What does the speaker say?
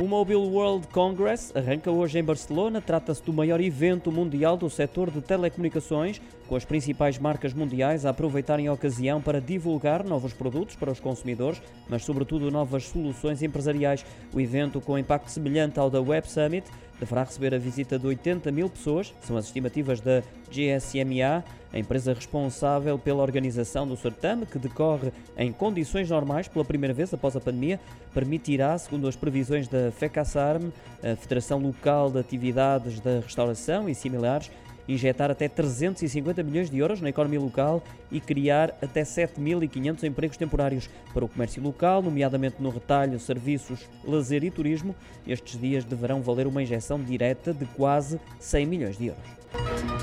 O Mobile World Congress arranca hoje em Barcelona. Trata-se do maior evento mundial do setor de telecomunicações, com as principais marcas mundiais a aproveitarem a ocasião para divulgar novos produtos para os consumidores, mas sobretudo novas soluções empresariais. O evento, com impacto semelhante ao da Web Summit, deverá receber a visita de 80 mil pessoas, são as estimativas da GSMA, a empresa responsável pela organização do certame, que decorre em condições normais pela primeira vez após a pandemia, permitirá, segundo as previsões da FECASARM, a Federação Local de Atividades da Restauração e similares, injetar até 350 milhões de euros na economia local e criar até 7.500 empregos temporários para o comércio local, nomeadamente no retalho, serviços, lazer e turismo. Estes dias deverão valer uma injeção direta de quase 100 milhões de euros.